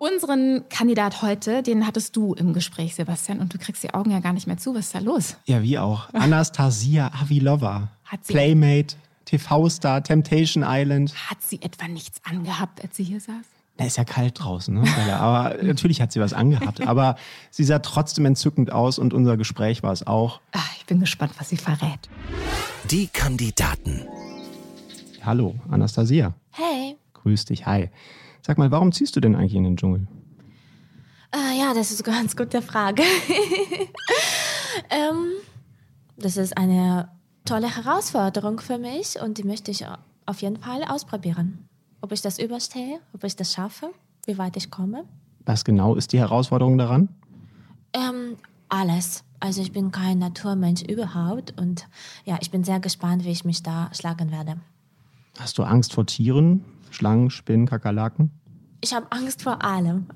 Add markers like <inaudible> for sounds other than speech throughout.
Unseren Kandidat heute, den hattest du im Gespräch, Sebastian, und du kriegst die Augen ja gar nicht mehr zu. Was ist da los? Ja, wie auch. <laughs> Anastasia Avilova. Hat sie- Playmate, TV-Star, Temptation Island. Hat sie etwa nichts angehabt, als sie hier saß? Da ist ja kalt draußen, ne? Aber <laughs> natürlich hat sie was angehabt. Aber sie sah trotzdem entzückend aus und unser Gespräch war es auch. Ah, ich bin gespannt, was sie verrät. Die Kandidaten. Hallo, Anastasia. Hey. Grüß dich, hi. Sag mal, warum ziehst du denn eigentlich in den Dschungel? Äh, ja, das ist eine ganz gute Frage. <laughs> ähm, das ist eine tolle Herausforderung für mich und die möchte ich auf jeden Fall ausprobieren. Ob ich das überstehe, ob ich das schaffe, wie weit ich komme. Was genau ist die Herausforderung daran? Ähm, alles. Also ich bin kein Naturmensch überhaupt und ja, ich bin sehr gespannt, wie ich mich da schlagen werde. Hast du Angst vor Tieren? Schlangen, Spinnen, Kakerlaken? Ich habe Angst vor allem.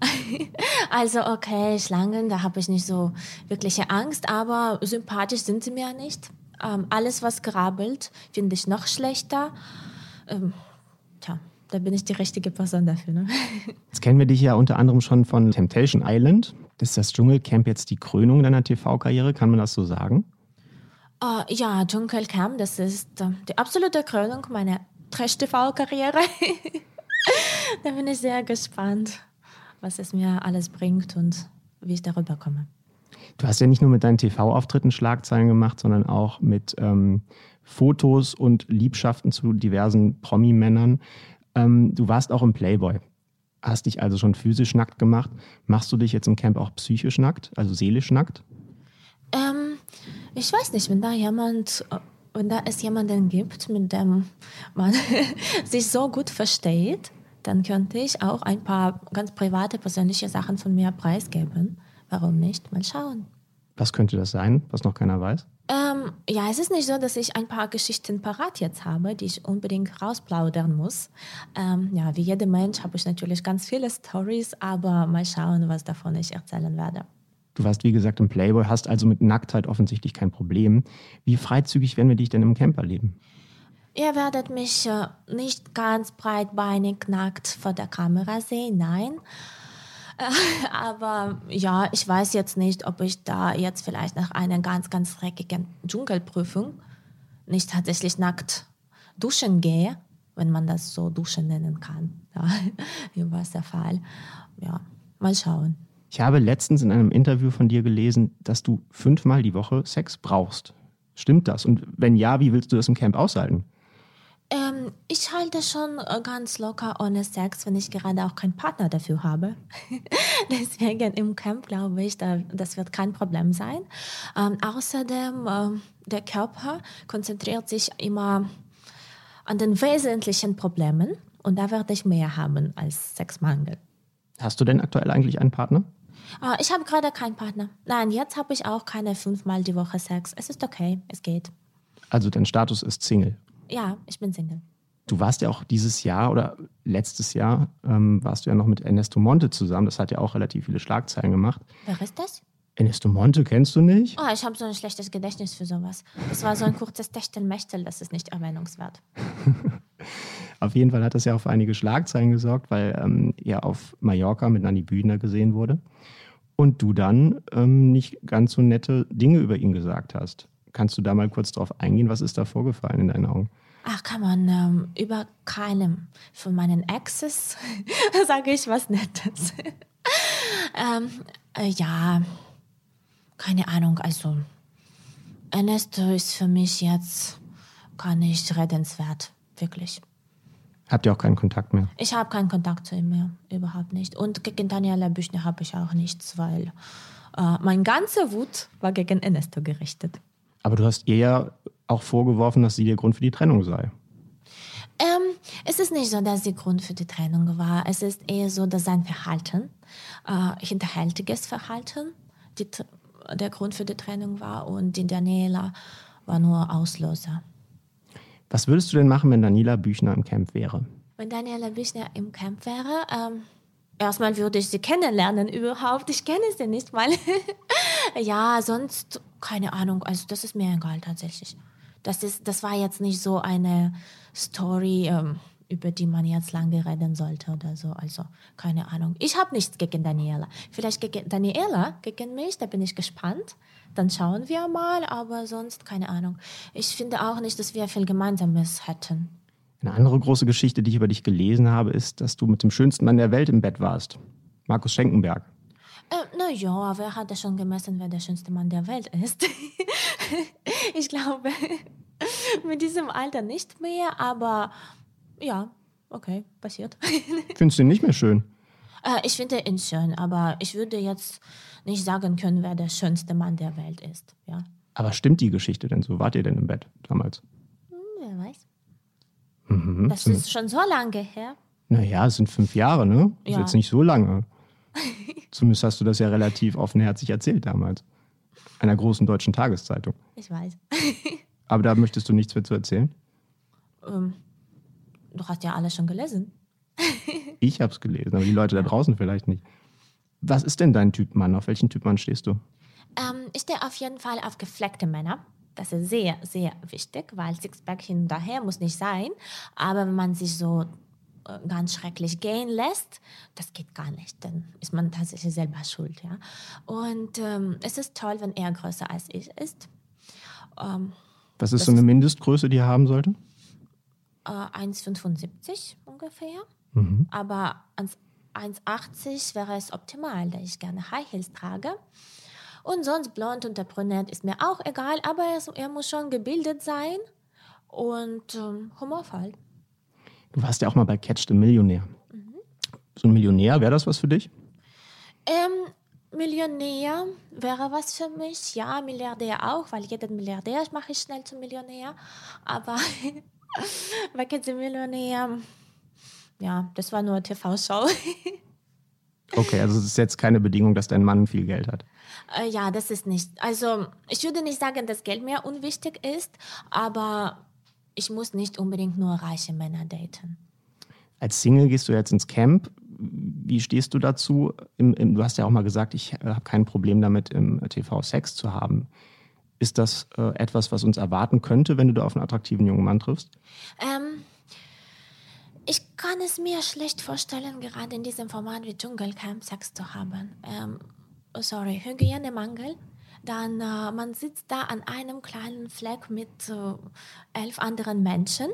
<laughs> also okay, Schlangen, da habe ich nicht so wirkliche Angst, aber sympathisch sind sie mir nicht. Ähm, alles, was grabbelt, finde ich noch schlechter. Ähm, tja, da bin ich die richtige Person dafür. Ne? <laughs> Jetzt kennen wir dich ja unter anderem schon von Temptation Island. Ist das Dschungelcamp jetzt die Krönung deiner TV-Karriere? Kann man das so sagen? Äh, ja, Dschungelcamp, das ist äh, die absolute Krönung meiner Trash-TV-Karriere. <laughs> da bin ich sehr gespannt, was es mir alles bringt und wie ich darüber komme. Du hast ja nicht nur mit deinen TV-Auftritten Schlagzeilen gemacht, sondern auch mit ähm, Fotos und Liebschaften zu diversen Promi-Männern. Ähm, du warst auch im Playboy. Hast dich also schon physisch nackt gemacht. Machst du dich jetzt im Camp auch psychisch nackt, also seelisch nackt? Ähm, ich weiß nicht, wenn da jemand, äh, wenn da es jemanden gibt, mit dem man <laughs> sich so gut versteht, dann könnte ich auch ein paar ganz private, persönliche Sachen von mir preisgeben. Warum nicht? Mal schauen. Was könnte das sein, was noch keiner weiß? Ähm, ja, es ist nicht so, dass ich ein paar Geschichten parat jetzt habe, die ich unbedingt rausplaudern muss. Ähm, ja, wie jeder Mensch habe ich natürlich ganz viele Stories, aber mal schauen, was davon ich erzählen werde. Du warst, wie gesagt, im Playboy, hast also mit Nacktheit offensichtlich kein Problem. Wie freizügig werden wir dich denn im Camp erleben? Ihr werdet mich äh, nicht ganz breitbeinig nackt vor der Kamera sehen, nein. <laughs> Aber ja, ich weiß jetzt nicht, ob ich da jetzt vielleicht nach einer ganz, ganz dreckigen Dschungelprüfung nicht tatsächlich nackt duschen gehe, wenn man das so duschen nennen kann. <laughs> Ja, wie war es der Fall? Ja, mal schauen. Ich habe letztens in einem Interview von dir gelesen, dass du fünfmal die Woche Sex brauchst. Stimmt das? Und wenn ja, wie willst du das im Camp aushalten? Ähm, ich halte schon äh, ganz locker ohne Sex, wenn ich gerade auch keinen Partner dafür habe. <laughs> Deswegen im Camp glaube ich, da, das wird kein Problem sein. Ähm, außerdem, ähm, der Körper konzentriert sich immer an den wesentlichen Problemen und da werde ich mehr haben als Sexmangel. Hast du denn aktuell eigentlich einen Partner? Ah, ich habe gerade keinen Partner. Nein, jetzt habe ich auch keine fünfmal die Woche Sex. Es ist okay, es geht. Also dein Status ist Single. Ja, ich bin Single. Du warst ja auch dieses Jahr oder letztes Jahr ähm, warst du ja noch mit Ernesto Monte zusammen. Das hat ja auch relativ viele Schlagzeilen gemacht. Wer ist das? Ernesto Monte kennst du nicht? Oh, ich habe so ein schlechtes Gedächtnis für sowas. Das war so ein kurzes Techtelmechtel, das ist nicht erwähnungswert. <laughs> Auf jeden Fall hat das ja für einige Schlagzeilen gesorgt, weil ähm, er auf Mallorca mit Nanny Bühner gesehen wurde. Und du dann ähm, nicht ganz so nette Dinge über ihn gesagt hast. Kannst du da mal kurz drauf eingehen? Was ist da vorgefallen in deinen Augen? Ach, kann man ähm, über keinem von meinen Exes <laughs> sage ich was Nettes. <laughs> ähm, äh, ja, keine Ahnung. Also, Ernesto ist für mich jetzt gar nicht redenswert, wirklich. Habt ihr auch keinen Kontakt mehr? Ich habe keinen Kontakt zu ihm mehr, überhaupt nicht. Und gegen Daniela Büchner habe ich auch nichts, weil äh, mein ganzer Wut war gegen Ernesto gerichtet. Aber du hast ihr ja auch vorgeworfen, dass sie der Grund für die Trennung sei. Ähm, es ist nicht so, dass die Grund für die Trennung war. Es ist eher so, dass sein Verhalten, äh, hinterhältiges Verhalten, die, der Grund für die Trennung war und die Daniela war nur Auslöser. Was würdest du denn machen, wenn Daniela Büchner im Camp wäre? Wenn Daniela Büchner im Camp wäre, ähm, erstmal würde ich sie kennenlernen überhaupt. Ich kenne sie nicht mal. <laughs> ja, sonst keine Ahnung. Also das ist mir egal tatsächlich. Das, ist, das war jetzt nicht so eine Story, ähm, über die man jetzt lange reden sollte oder so. Also keine Ahnung. Ich habe nichts gegen Daniela. Vielleicht gegen Daniela, gegen mich, da bin ich gespannt. Dann schauen wir mal, aber sonst keine Ahnung. Ich finde auch nicht, dass wir viel Gemeinsames hätten. Eine andere große Geschichte, die ich über dich gelesen habe, ist, dass du mit dem schönsten Mann der Welt im Bett warst. Markus Schenkenberg. Äh, na ja, wer hat ja schon gemessen, wer der schönste Mann der Welt ist? <laughs> ich glaube, <laughs> mit diesem Alter nicht mehr, aber ja, okay, passiert. <laughs> Findest du ihn nicht mehr schön? Äh, ich finde ihn schön, aber ich würde jetzt nicht sagen können, wer der schönste Mann der Welt ist. Ja. Aber stimmt die Geschichte denn so? Wart ihr denn im Bett damals? Hm, wer weiß. Mhm, das ist schon so lange her. Naja, es sind fünf Jahre, ne? Das Ja. ist jetzt nicht so lange. <laughs> Zumindest hast du das ja relativ offenherzig erzählt damals. Einer großen deutschen Tageszeitung. Ich weiß. <laughs> Aber da möchtest du nichts mehr zu erzählen? ähm, du hast ja alles schon gelesen. <laughs> Ich habe es gelesen, aber die Leute da draußen vielleicht nicht. Was ist denn dein Typ Mann? Auf welchen Typ Mann stehst du? Ähm, ich stehe auf jeden Fall auf gefleckte Männer. Das ist sehr, sehr wichtig, weil Sixpack hin und daher muss nicht sein. Aber wenn man sich so äh, ganz schrecklich gehen lässt, das geht gar nicht. Dann ist man tatsächlich selber schuld. Ja? Und ähm, es ist toll, wenn er größer als ich ist. Ähm, Was ist so eine Mindestgröße, die er haben sollte? Äh, 1,75 ungefähr. Mhm. Aber ans 1,80 wäre es optimal, da ich gerne High Heels trage. Und sonst blond und der brünett ist mir auch egal, aber er, er muss schon gebildet sein und ähm, humorvoll. Du warst ja auch mal bei Catch the Millionär. So ein Millionär, wäre das was für dich? Ähm, Millionär wäre was für mich. Ja, Milliardär auch, weil jeden Milliardär mache ich schnell zum Millionär. Aber <laughs> <laughs> bei Kids Millionär, ja, das war nur TV-Show. <laughs> Okay, also es ist jetzt keine Bedingung, dass dein Mann viel Geld hat. Äh, ja, das ist nicht. Also, ich würde nicht sagen, dass Geld mehr unwichtig ist, aber ich muss nicht unbedingt nur reiche Männer daten. Als Single gehst du jetzt ins Camp. Wie stehst du dazu? Im, im, du hast ja auch mal gesagt, ich habe kein Problem damit, im TV Sex zu haben. Ist das äh, etwas, was uns erwarten könnte, wenn du da auf einen attraktiven jungen Mann triffst? Ähm, ich kann es mir schlecht vorstellen, gerade in diesem Format wie Dschungelcamp Sex zu haben. Ähm, oh, sorry, Hygienemangel. Dann äh, man sitzt da an einem kleinen Fleck mit äh, elf anderen Menschen.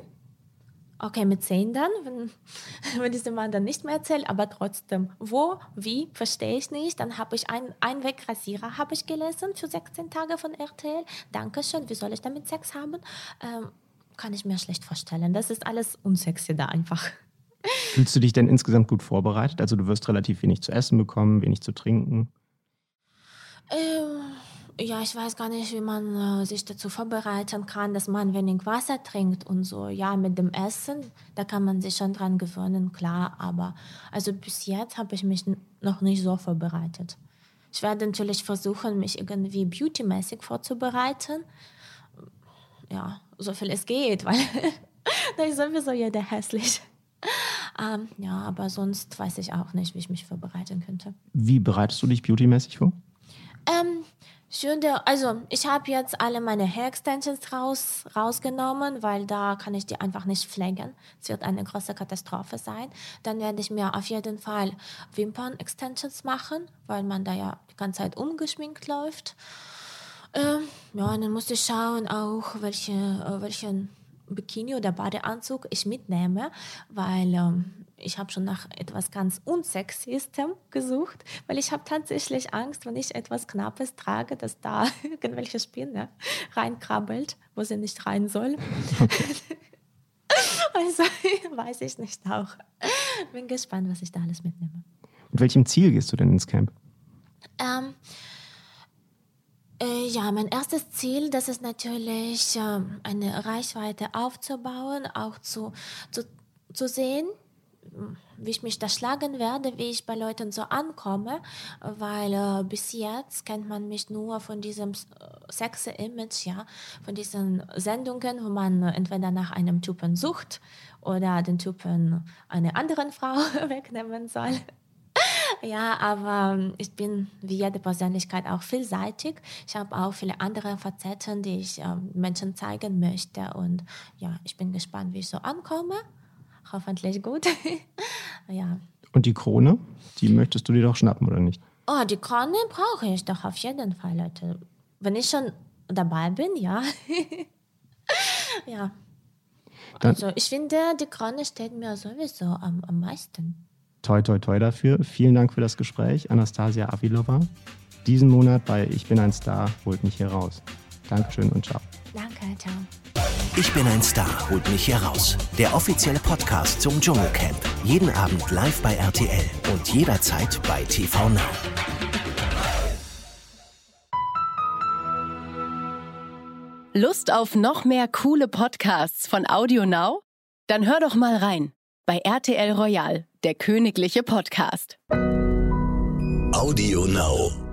Okay, mit zehn dann, wenn, <laughs> wenn dieser Mann dann nicht mehr erzählt, aber trotzdem, wo, wie, verstehe ich nicht. Dann habe ich einen Einwegrasierer, habe ich gelesen, für 16 Tage von RTL. Dankeschön, wie soll ich damit Sex haben? Ähm, kann ich mir schlecht vorstellen. Das ist alles unsexy da einfach. <laughs> Fühlst du dich denn insgesamt gut vorbereitet? Also du wirst relativ wenig zu essen bekommen, wenig zu trinken. Ähm, ja, ich weiß gar nicht, wie man äh, sich dazu vorbereiten kann, dass man wenig Wasser trinkt und so. Ja, mit dem Essen, da kann man sich schon dran gewöhnen, klar. Aber also bis jetzt habe ich mich noch nicht so vorbereitet. Ich werde natürlich versuchen, mich irgendwie beautymäßig vorzubereiten. Ja, so viel es geht, <laughs> weil da ist sowieso jeder hässlich. Ähm, ja, aber sonst weiß ich auch nicht, wie ich mich vorbereiten könnte. Wie bereitest du dich beautymäßig vor? Ähm, der, also ich habe jetzt alle meine Hair Extensions raus, rausgenommen, weil da kann ich die einfach nicht pflegen. Es wird eine große Katastrophe sein. Dann werde ich mir auf jeden Fall Wimpern-Extensions machen, weil man da ja die ganze Zeit umgeschminkt läuft. Ähm, ja, und dann muss ich schauen auch, welche, äh, welchen Bikini oder Badeanzug ich mitnehme, weil ähm, ich habe schon nach etwas ganz Unsexyestem gesucht, weil ich habe tatsächlich Angst, wenn ich etwas Knappes trage, dass da <laughs> irgendwelche Spinne reinkrabbelt, wo sie nicht rein soll. <laughs> also weiß ich nicht auch. Bin gespannt, was ich da alles mitnehme. Mit welchem Ziel gehst du denn ins Camp? Ähm, Äh, ja, mein erstes Ziel, das ist natürlich, äh, eine Reichweite aufzubauen, auch zu, zu, zu sehen, wie ich mich da schlagen werde, wie ich bei Leuten so ankomme, weil äh, bis jetzt kennt man mich nur von diesem äh, sexy Image, ja, von diesen Sendungen, wo man entweder nach einem Typen sucht oder den Typen einer anderen <laughs> Frau <laughs> wegnehmen soll. <laughs> Ja, aber ähm, ich bin wie jede Persönlichkeit auch vielseitig. Ich habe auch viele andere Facetten, die ich äh, Menschen zeigen möchte. Und ja, ich bin gespannt, wie ich so ankomme. Hoffentlich gut. <laughs> ja. Und die Krone, die möchtest du dir doch schnappen, oder nicht? Oh, die Krone brauche ich doch auf jeden Fall, Leute. Wenn ich schon dabei bin, ja. <laughs> ja. Dann also ich finde, die Krone steht mir sowieso am, am meisten. Toi, toi, toi dafür. Vielen Dank für das Gespräch, Anastasia Avilova. Diesen Monat bei Ich bin ein Star holt mich hier raus. Dankeschön und ciao. Danke, ciao. Ich bin ein Star holt mich hier raus. Der offizielle Podcast zum Dschungelcamp. Jeden Abend live bei RTL und jederzeit bei TV Now. Lust auf noch mehr coole Podcasts von Audio Now? Dann hör doch mal rein bei RTL Royal, der königliche Podcast. Audio Now.